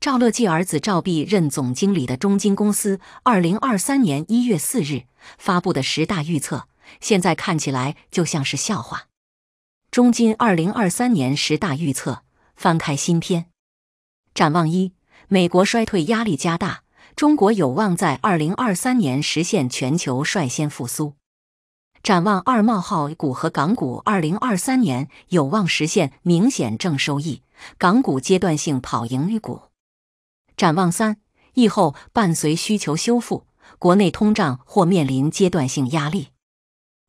赵乐际儿子赵弼任总经理的中金公司，二零二三年一月四日发布的十大预测，现在看起来就像是笑话。中金二零二三年十大预测，翻开新篇。展望一：美国衰退压力加大，中国有望在二零二三年实现全球率先复苏。展望二：冒号股和港股二零二三年有望实现明显正收益，港股阶段性跑赢 A 股。展望三，疫后伴随需求修复，国内通胀或面临阶段性压力。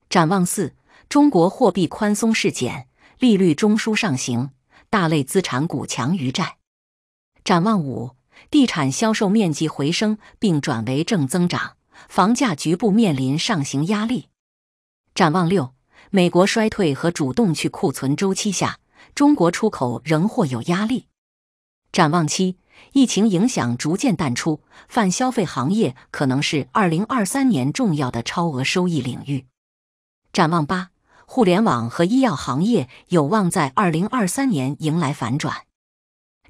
展望四，中国货币宽松势减，利率中枢上行，大类资产股强于债。展望五，地产销售面积回升并转为正增长，房价局部面临上行压力。展望六，美国衰退和主动去库存周期下，中国出口仍或有压力。展望七。疫情影响逐渐淡出，泛消费行业可能是二零二三年重要的超额收益领域。展望八，互联网和医药行业有望在二零二三年迎来反转。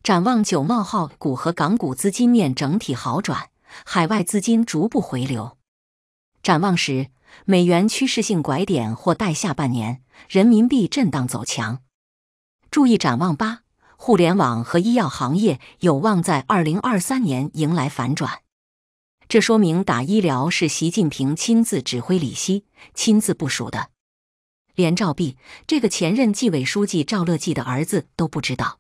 展望九，冒号股和港股资金面整体好转，海外资金逐步回流。展望十，美元趋势性拐点或待下半年，人民币震荡走强。注意展望八。互联网和医药行业有望在二零二三年迎来反转，这说明打医疗是习近平亲自指挥、李希亲自部署的，连赵必这个前任纪委书记赵乐际的儿子都不知道。